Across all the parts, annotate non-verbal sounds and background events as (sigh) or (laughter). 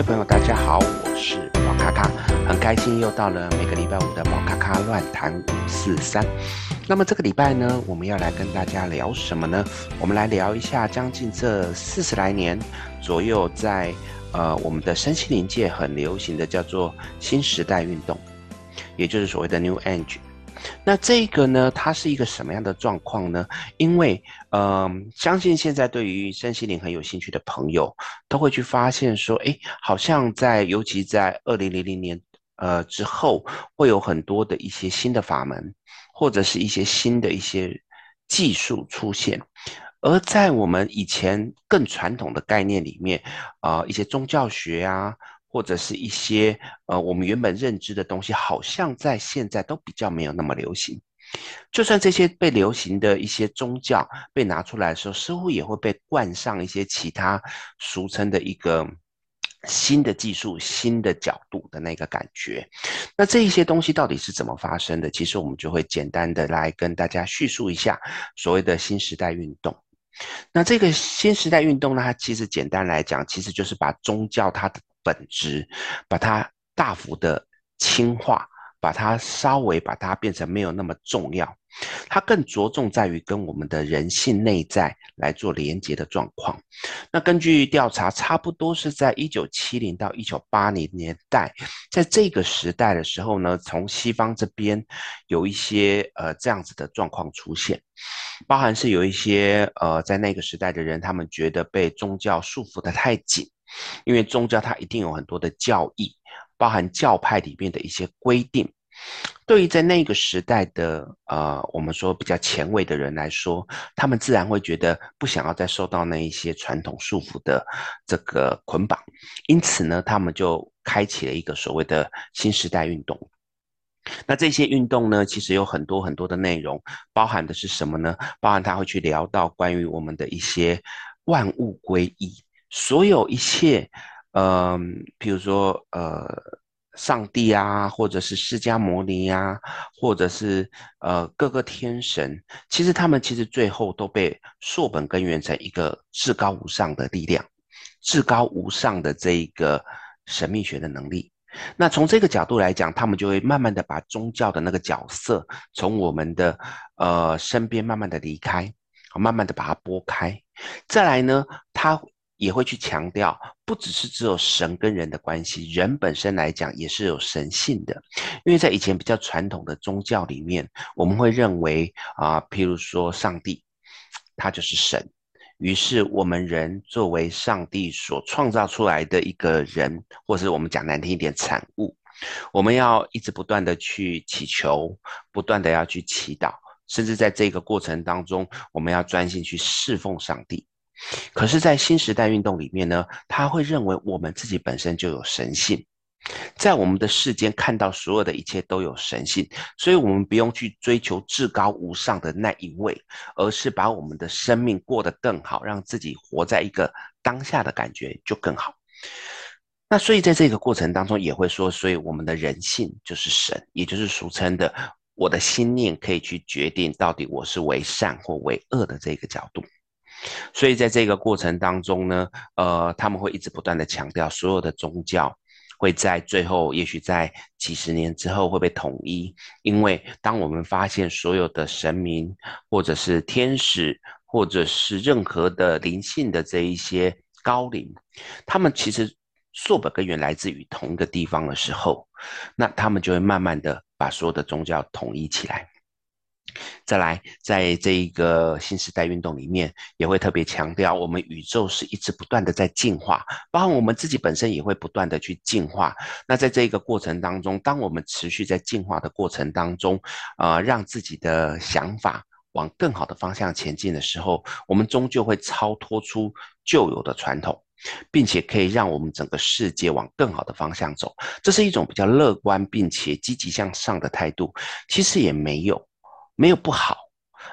各位朋友，大家好，我是宝咖咖，很开心又到了每个礼拜五的宝咖咖乱谈五四三。那么这个礼拜呢，我们要来跟大家聊什么呢？我们来聊一下将近这四十来年左右在，在呃我们的身心灵界很流行的叫做新时代运动，也就是所谓的 New Age。那这个呢，它是一个什么样的状况呢？因为，嗯、相信现在对于身心灵很有兴趣的朋友，都会去发现说，哎，好像在，尤其在二零零零年，呃之后，会有很多的一些新的法门，或者是一些新的一些技术出现，而在我们以前更传统的概念里面，啊、呃，一些宗教学啊。或者是一些呃，我们原本认知的东西，好像在现在都比较没有那么流行。就算这些被流行的一些宗教被拿出来的时候，似乎也会被冠上一些其他俗称的一个新的技术、新的角度的那个感觉。那这一些东西到底是怎么发生的？其实我们就会简单的来跟大家叙述一下所谓的新时代运动。那这个新时代运动呢，它其实简单来讲，其实就是把宗教它的本质，把它大幅的轻化，把它稍微把它变成没有那么重要，它更着重在于跟我们的人性内在来做连接的状况。那根据调查，差不多是在一九七零到一九八零年代，在这个时代的时候呢，从西方这边有一些呃这样子的状况出现，包含是有一些呃在那个时代的人，他们觉得被宗教束缚得太紧。因为宗教它一定有很多的教义，包含教派里面的一些规定。对于在那个时代的呃，我们说比较前卫的人来说，他们自然会觉得不想要再受到那一些传统束缚的这个捆绑，因此呢，他们就开启了一个所谓的新时代运动。那这些运动呢，其实有很多很多的内容，包含的是什么呢？包含他会去聊到关于我们的一些万物归一。所有一切，嗯、呃，比如说，呃，上帝啊，或者是释迦牟尼啊，或者是呃各个天神，其实他们其实最后都被溯本根源成一个至高无上的力量，至高无上的这一个神秘学的能力。那从这个角度来讲，他们就会慢慢的把宗教的那个角色从我们的呃身边慢慢的离开，慢慢的把它拨开。再来呢，他。也会去强调，不只是只有神跟人的关系，人本身来讲也是有神性的。因为在以前比较传统的宗教里面，我们会认为啊、譬如说上帝，他就是神。于是我们人作为上帝所创造出来的一个人，或是我们讲难听一点产物，我们要一直不断的去祈求，不断的要去祈祷，甚至在这个过程当中，我们要专心去侍奉上帝。可是，在新时代运动里面呢，他会认为我们自己本身就有神性，在我们的世间看到所有的一切都有神性，所以我们不用去追求至高无上的那一位，而是把我们的生命过得更好，让自己活在一个当下的感觉就更好。那所以在这个过程当中，也会说，所以我们的人性就是神，也就是俗称的我的心念可以去决定到底我是为善或为恶的这个角度。所以在这个过程当中呢，呃，他们会一直不断的强调，所有的宗教会在最后，也许在几十年之后会被统一，因为当我们发现所有的神明，或者是天使，或者是任何的灵性的这一些高灵，他们其实溯本根源来自于同一个地方的时候，那他们就会慢慢的把所有的宗教统一起来。再来，在这一个新时代运动里面，也会特别强调，我们宇宙是一直不断的在进化，包括我们自己本身也会不断的去进化。那在这一个过程当中，当我们持续在进化的过程当中，呃，让自己的想法往更好的方向前进的时候，我们终究会超脱出旧有的传统，并且可以让我们整个世界往更好的方向走。这是一种比较乐观并且积极向上的态度。其实也没有。没有不好，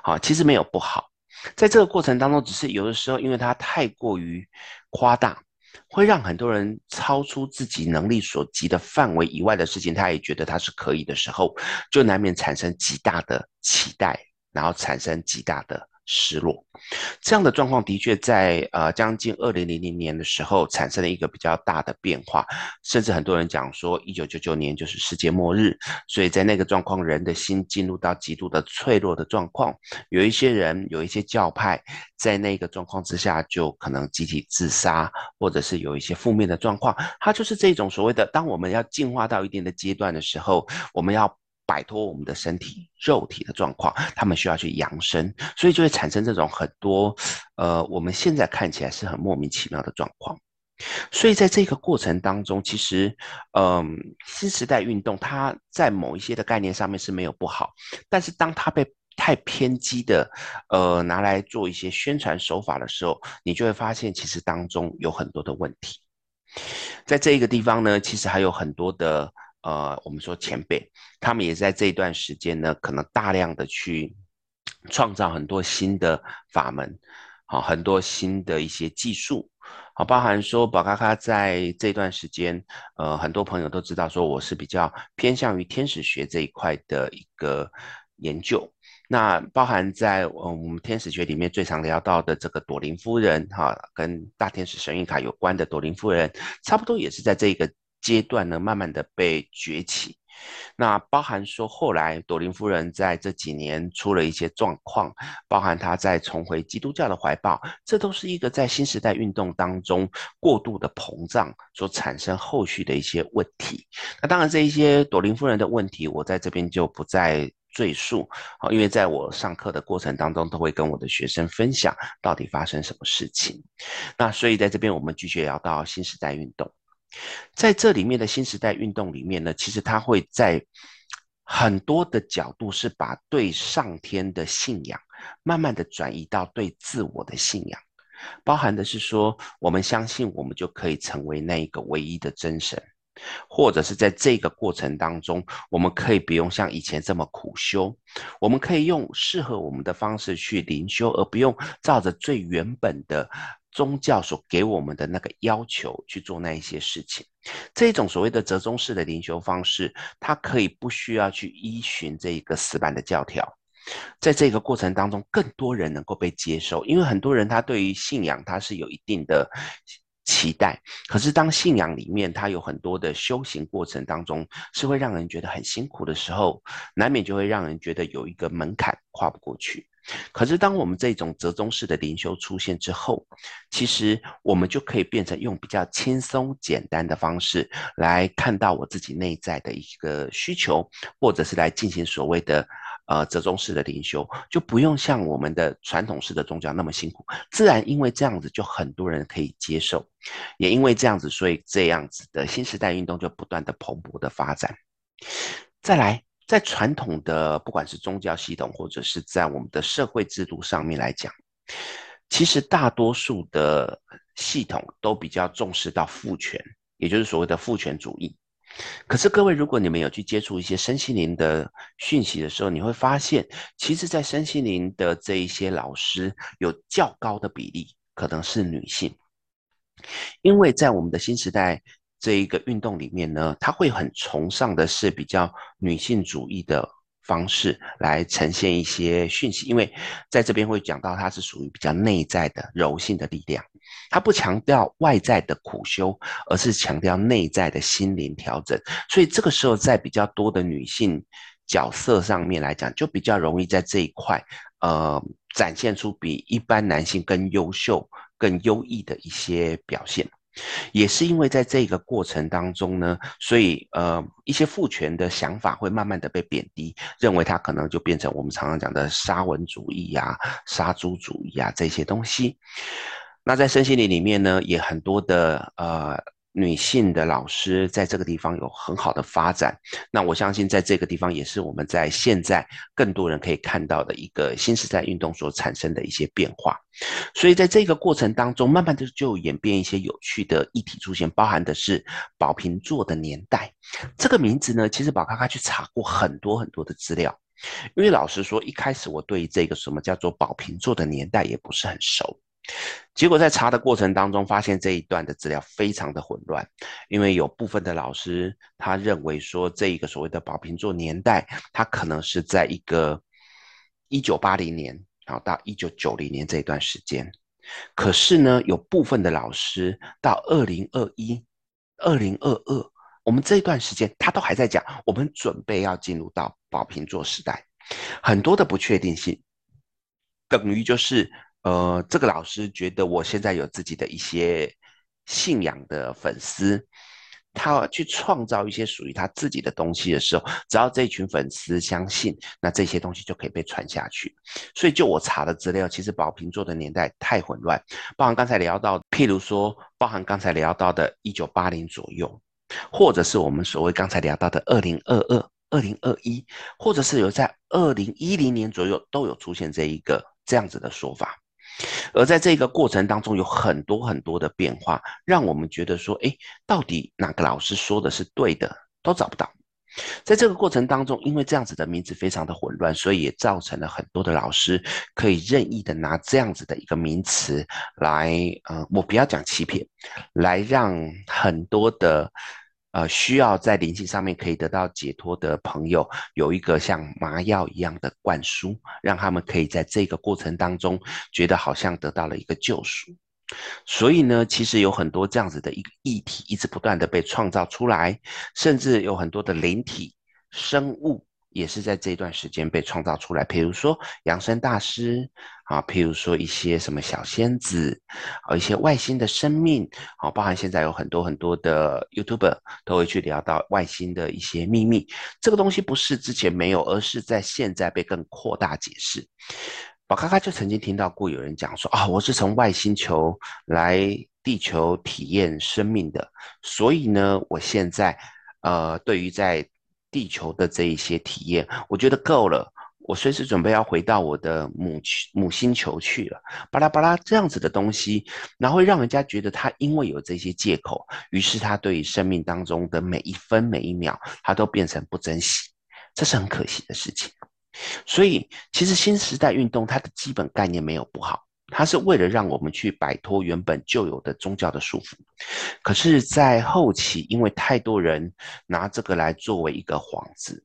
啊，其实没有不好，在这个过程当中，只是有的时候，因为它太过于夸大，会让很多人超出自己能力所及的范围以外的事情，他也觉得他是可以的时候，就难免产生极大的期待，然后产生极大的失落。这样的状况的确在呃将近二零零零年的时候产生了一个比较大的变化，甚至很多人讲说一九九九年就是世界末日，所以在那个状况，人的心进入到极度的脆弱的状况，有一些人有一些教派在那个状况之下就可能集体自杀，或者是有一些负面的状况，它就是这种所谓的当我们要进化到一定的阶段的时候，我们要。摆脱我们的身体肉体的状况，他们需要去扬升，所以就会产生这种很多，呃，我们现在看起来是很莫名其妙的状况。所以在这个过程当中，其实，嗯、新时代运动它在某一些的概念上面是没有不好，但是当它被太偏激的，呃，拿来做一些宣传手法的时候，你就会发现其实当中有很多的问题。在这一个地方呢，其实还有很多的。呃，我们说前辈，他们也在这一段时间呢，可能大量的去创造很多新的法门，好，很多新的一些技术，好，包含说宝咖咖在这段时间，呃，很多朋友都知道说我是比较偏向于天使学这一块的一个研究，那包含在嗯我们天使学里面最常聊到的这个朵琳夫人，哈，跟大天使神谕卡有关的朵琳夫人，差不多也是在这个。阶段呢，慢慢的被崛起，那包含说后来朵琳夫人在这几年出了一些状况，包含她在重回基督教的怀抱，这都是一个在新时代运动当中过度的膨胀所产生后续的一些问题。那当然这一些朵琳夫人的问题，我在这边就不再赘述，好，因为在我上课的过程当中，都会跟我的学生分享到底发生什么事情。那所以在这边我们继续聊到新时代运动。在这里面的新时代运动里面呢，其实它会在很多的角度是把对上天的信仰，慢慢的转移到对自我的信仰，包含的是说，我们相信我们就可以成为那一个唯一的真神，或者是在这个过程当中，我们可以不用像以前这么苦修，我们可以用适合我们的方式去灵修，而不用照着最原本的。宗教所给我们的那个要求去做那一些事情，这种所谓的折中式的灵修方式，它可以不需要去依循这一个死板的教条，在这个过程当中，更多人能够被接受，因为很多人他对于信仰他是有一定的期待，可是当信仰里面他有很多的修行过程当中是会让人觉得很辛苦的时候，难免就会让人觉得有一个门槛跨不过去。可是，当我们这种折中式的灵修出现之后，其实我们就可以变成用比较轻松简单的方式来看到我自己内在的一个需求，或者是来进行所谓的呃折中式的灵修，就不用像我们的传统式的宗教那么辛苦。自然，因为这样子，就很多人可以接受，也因为这样子，所以这样子的新时代运动就不断的蓬勃的发展。再来。在传统的不管是宗教系统，或者是在我们的社会制度上面来讲，其实大多数的系统都比较重视到父权，也就是所谓的父权主义。可是各位，如果你们有去接触一些身心灵的讯息的时候，你会发现，其实，在身心灵的这一些老师，有较高的比例可能是女性，因为在我们的新时代。这一个运动里面呢，他会很崇尚的是比较女性主义的方式来呈现一些讯息，因为在这边会讲到它是属于比较内在的柔性的力量，它不强调外在的苦修，而是强调内在的心灵调整。所以这个时候，在比较多的女性角色上面来讲，就比较容易在这一块，呃，展现出比一般男性更优秀、更优异的一些表现。也是因为在这个过程当中呢，所以呃一些父权的想法会慢慢的被贬低，认为它可能就变成我们常常讲的沙文主义呀、啊、杀猪主义啊这些东西。那在身心灵里面呢，也很多的呃。女性的老师在这个地方有很好的发展，那我相信在这个地方也是我们在现在更多人可以看到的一个新时代运动所产生的一些变化。所以在这个过程当中，慢慢的就演变一些有趣的议题出现，包含的是宝瓶座的年代这个名字呢，其实宝咖咖去查过很多很多的资料，因为老实说，一开始我对这个什么叫做宝瓶座的年代也不是很熟。结果在查的过程当中，发现这一段的资料非常的混乱，因为有部分的老师他认为说，这一个所谓的宝瓶座年代，它可能是在一个一九八零年好，到一九九零年这一段时间。可是呢，有部分的老师到二零二一、二零二二，我们这一段时间他都还在讲，我们准备要进入到宝瓶座时代，很多的不确定性，等于就是呃，这个老师觉得我现在有自己的一些信仰的粉丝。他去创造一些属于他自己的东西的时候，只要这群粉丝相信，那这些东西就可以被传下去。所以，就我查的资料，其实宝瓶座的年代太混乱，包含刚才聊到，譬如说，包含刚才聊到的1980左右，或者是我们所谓刚才聊到的2022、2021，或者是有在2010年左右都有出现这一个这样子的说法。而在这个过程当中，有很多很多的变化，让我们觉得说，诶，到底哪个老师说的是对的，都找不到。在这个过程当中，因为这样子的名字非常的混乱，所以也造成了很多的老师可以任意的拿这样子的一个名词来，呃，我不要讲欺骗，来让很多的。呃，需要在灵性上面可以得到解脱的朋友，有一个像麻药一样的灌输，让他们可以在这个过程当中觉得好像得到了一个救赎。所以呢，其实有很多这样子的一个议题，一直不断的被创造出来，甚至有很多的灵体生物。也是在这段时间被创造出来，比如说养生大师啊，譬如说一些什么小仙子，啊，一些外星的生命，啊，包含现在有很多很多的 YouTuber 都会去聊到外星的一些秘密。这个东西不是之前没有，而是在现在被更扩大解释。宝咖咖就曾经听到过有人讲说啊，我是从外星球来地球体验生命的，所以呢，我现在呃，对于在地球的这一些体验，我觉得够了。我随时准备要回到我的母母星球去了。巴拉巴拉这样子的东西，然后会让人家觉得他因为有这些借口，于是他对于生命当中的每一分每一秒，他都变成不珍惜，这是很可惜的事情。所以，其实新时代运动它的基本概念没有不好。它是为了让我们去摆脱原本就有的宗教的束缚，可是，在后期，因为太多人拿这个来作为一个幌子，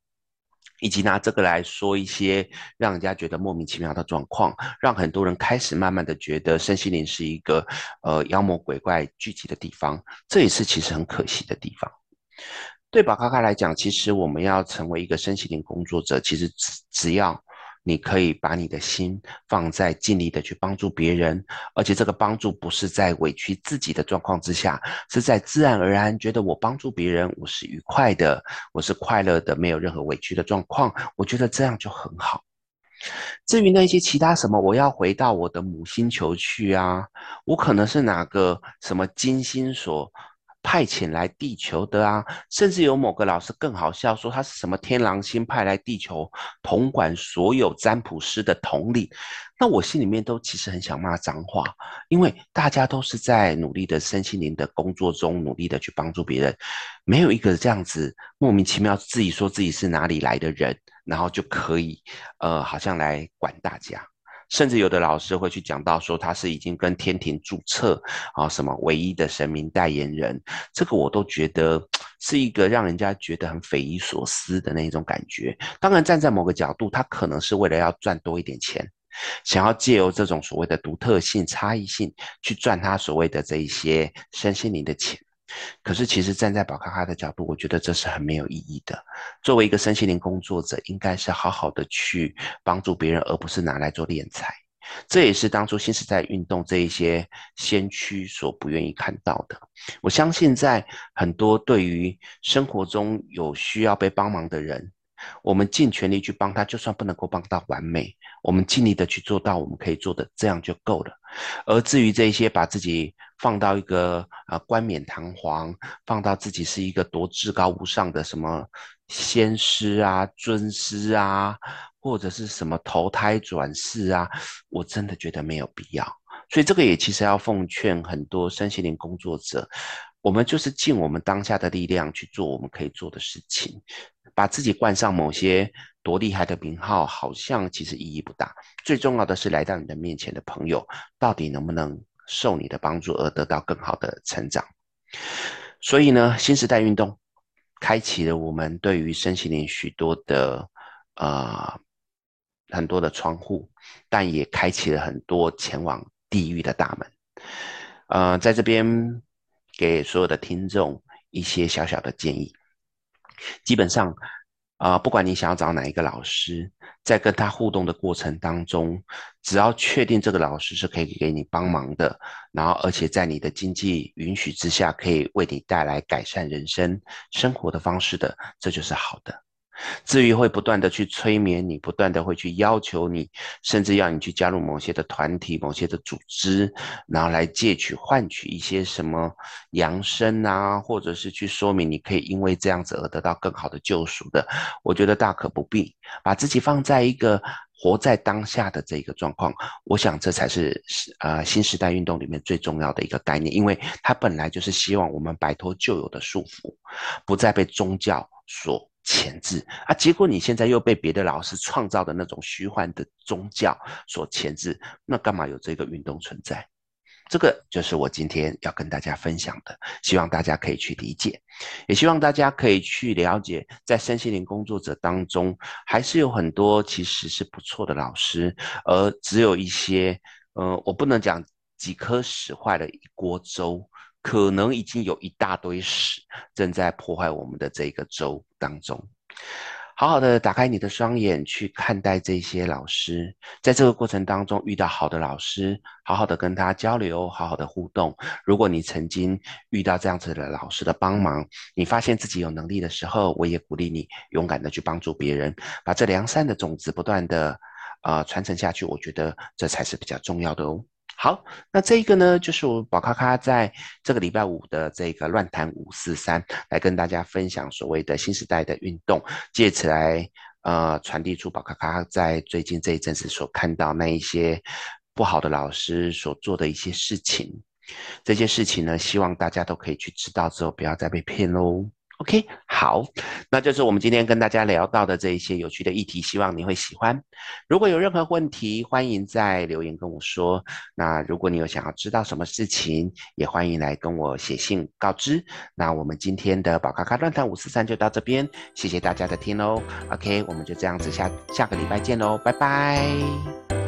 以及拿这个来说一些让人家觉得莫名其妙的状况，让很多人开始慢慢的觉得身心灵是一个呃妖魔鬼怪聚集的地方，这也是其实很可惜的地方。对宝咖咖来讲，其实我们要成为一个身心灵工作者，其实只只要。你可以把你的心放在尽力的去帮助别人，而且这个帮助不是在委屈自己的状况之下，是在自然而然觉得我帮助别人，我是愉快的，我是快乐的，没有任何委屈的状况，我觉得这样就很好。至于那些其他什么，我要回到我的母星球去啊，我可能是哪个什么金星所。派遣来地球的啊，甚至有某个老师更好笑，说他是什么天狼星派来地球统管所有占卜师的统领。那我心里面都其实很想骂脏话，因为大家都是在努力的身心灵的工作中，努力的去帮助别人，没有一个这样子莫名其妙自己说自己是哪里来的人，然后就可以呃，好像来管大家。甚至有的老师会去讲到说他是已经跟天庭注册啊，什么唯一的神明代言人，这个我都觉得 (tsk) 是一个让人家觉得很匪夷所思的那种感觉。当然，站在某个角度，他可能是为了要赚多一点钱，想要借由这种所谓的独特性、差异性去赚他所谓的这一些身心灵的钱。可是，其实站在宝咖咖的角度，我觉得这是很没有意义的。作为一个身心灵工作者，应该是好好的去帮助别人，而不是拿来做敛财。这也是当初新时代运动这一些先驱所不愿意看到的。我相信，在很多对于生活中有需要被帮忙的人，我们尽全力去帮他，就算不能够帮到完美，我们尽力的去做到我们可以做的，这样就够了。而至于这一些把自己放到一个呃冠冕堂皇，放到自己是一个多至高无上的什么仙师啊、尊师啊，或者是什么投胎转世啊，我真的觉得没有必要。所以这个也其实要奉劝很多身心灵工作者，我们就是尽我们当下的力量去做我们可以做的事情。把自己冠上某些多厉害的名号，好像其实意义不大。最重要的是，来到你的面前的朋友，到底能不能受你的帮助而得到更好的成长？所以呢，新时代运动开启了我们对于身心灵许多的呃很多的窗户，但也开启了很多前往地狱的大门。呃，在这边给所有的听众一些小小的建议，基本上。啊、不管你想要找哪一个老师，在跟他互动的过程当中，只要确定这个老师是可以给你帮忙的，然后而且在你的经济允许之下，可以为你带来改善人生生活的方式的，这就是好的。至于会不断的去催眠你，不断的会去要求你，甚至要你去加入某些的团体、某些的组织，然后来借取换取一些什么扬升啊，或者是去说明你可以因为这样子而得到更好的救赎的，我觉得大可不必。把自己放在一个活在当下的这个状况，我想这才是呃新时代运动里面最重要的一个概念，因为它本来就是希望我们摆脱旧有的束缚，不再被宗教所。钳制啊！结果你现在又被别的老师创造的那种虚幻的宗教所钳制，那干嘛有这个运动存在？这个就是我今天要跟大家分享的，希望大家可以去理解，也希望大家可以去了解，在身心灵工作者当中，还是有很多其实是不错的老师，而只有一些，呃，我不能讲几颗屎坏了一锅粥。可能已经有一大堆屎正在破坏我们的这个州当中。好好的打开你的双眼去看待这些老师，在这个过程当中遇到好的老师，好好的跟他交流，好好的互动。如果你曾经遇到这样子的老师的帮忙，你发现自己有能力的时候，我也鼓励你勇敢的去帮助别人，把这良善的种子不断的呃传承下去。我觉得这才是比较重要的哦。好，那这一个呢，就是我宝咖咖在这个礼拜五的这个乱谈五四三，来跟大家分享所谓的新时代的运动，借此来呃传递出宝咖咖在最近这一阵子所看到那一些不好的老师所做的一些事情，这些事情呢，希望大家都可以去知道之后，不要再被骗喽。OK，好，那就是我们今天跟大家聊到的这一些有趣的议题，希望你会喜欢。如果有任何问题，欢迎在留言跟我说。那如果你有想要知道什么事情，也欢迎来跟我写信告知。那我们今天的宝咖咖乱谈五四三就到这边，谢谢大家的听喽。OK，我们就这样子下下个礼拜见喽，拜拜。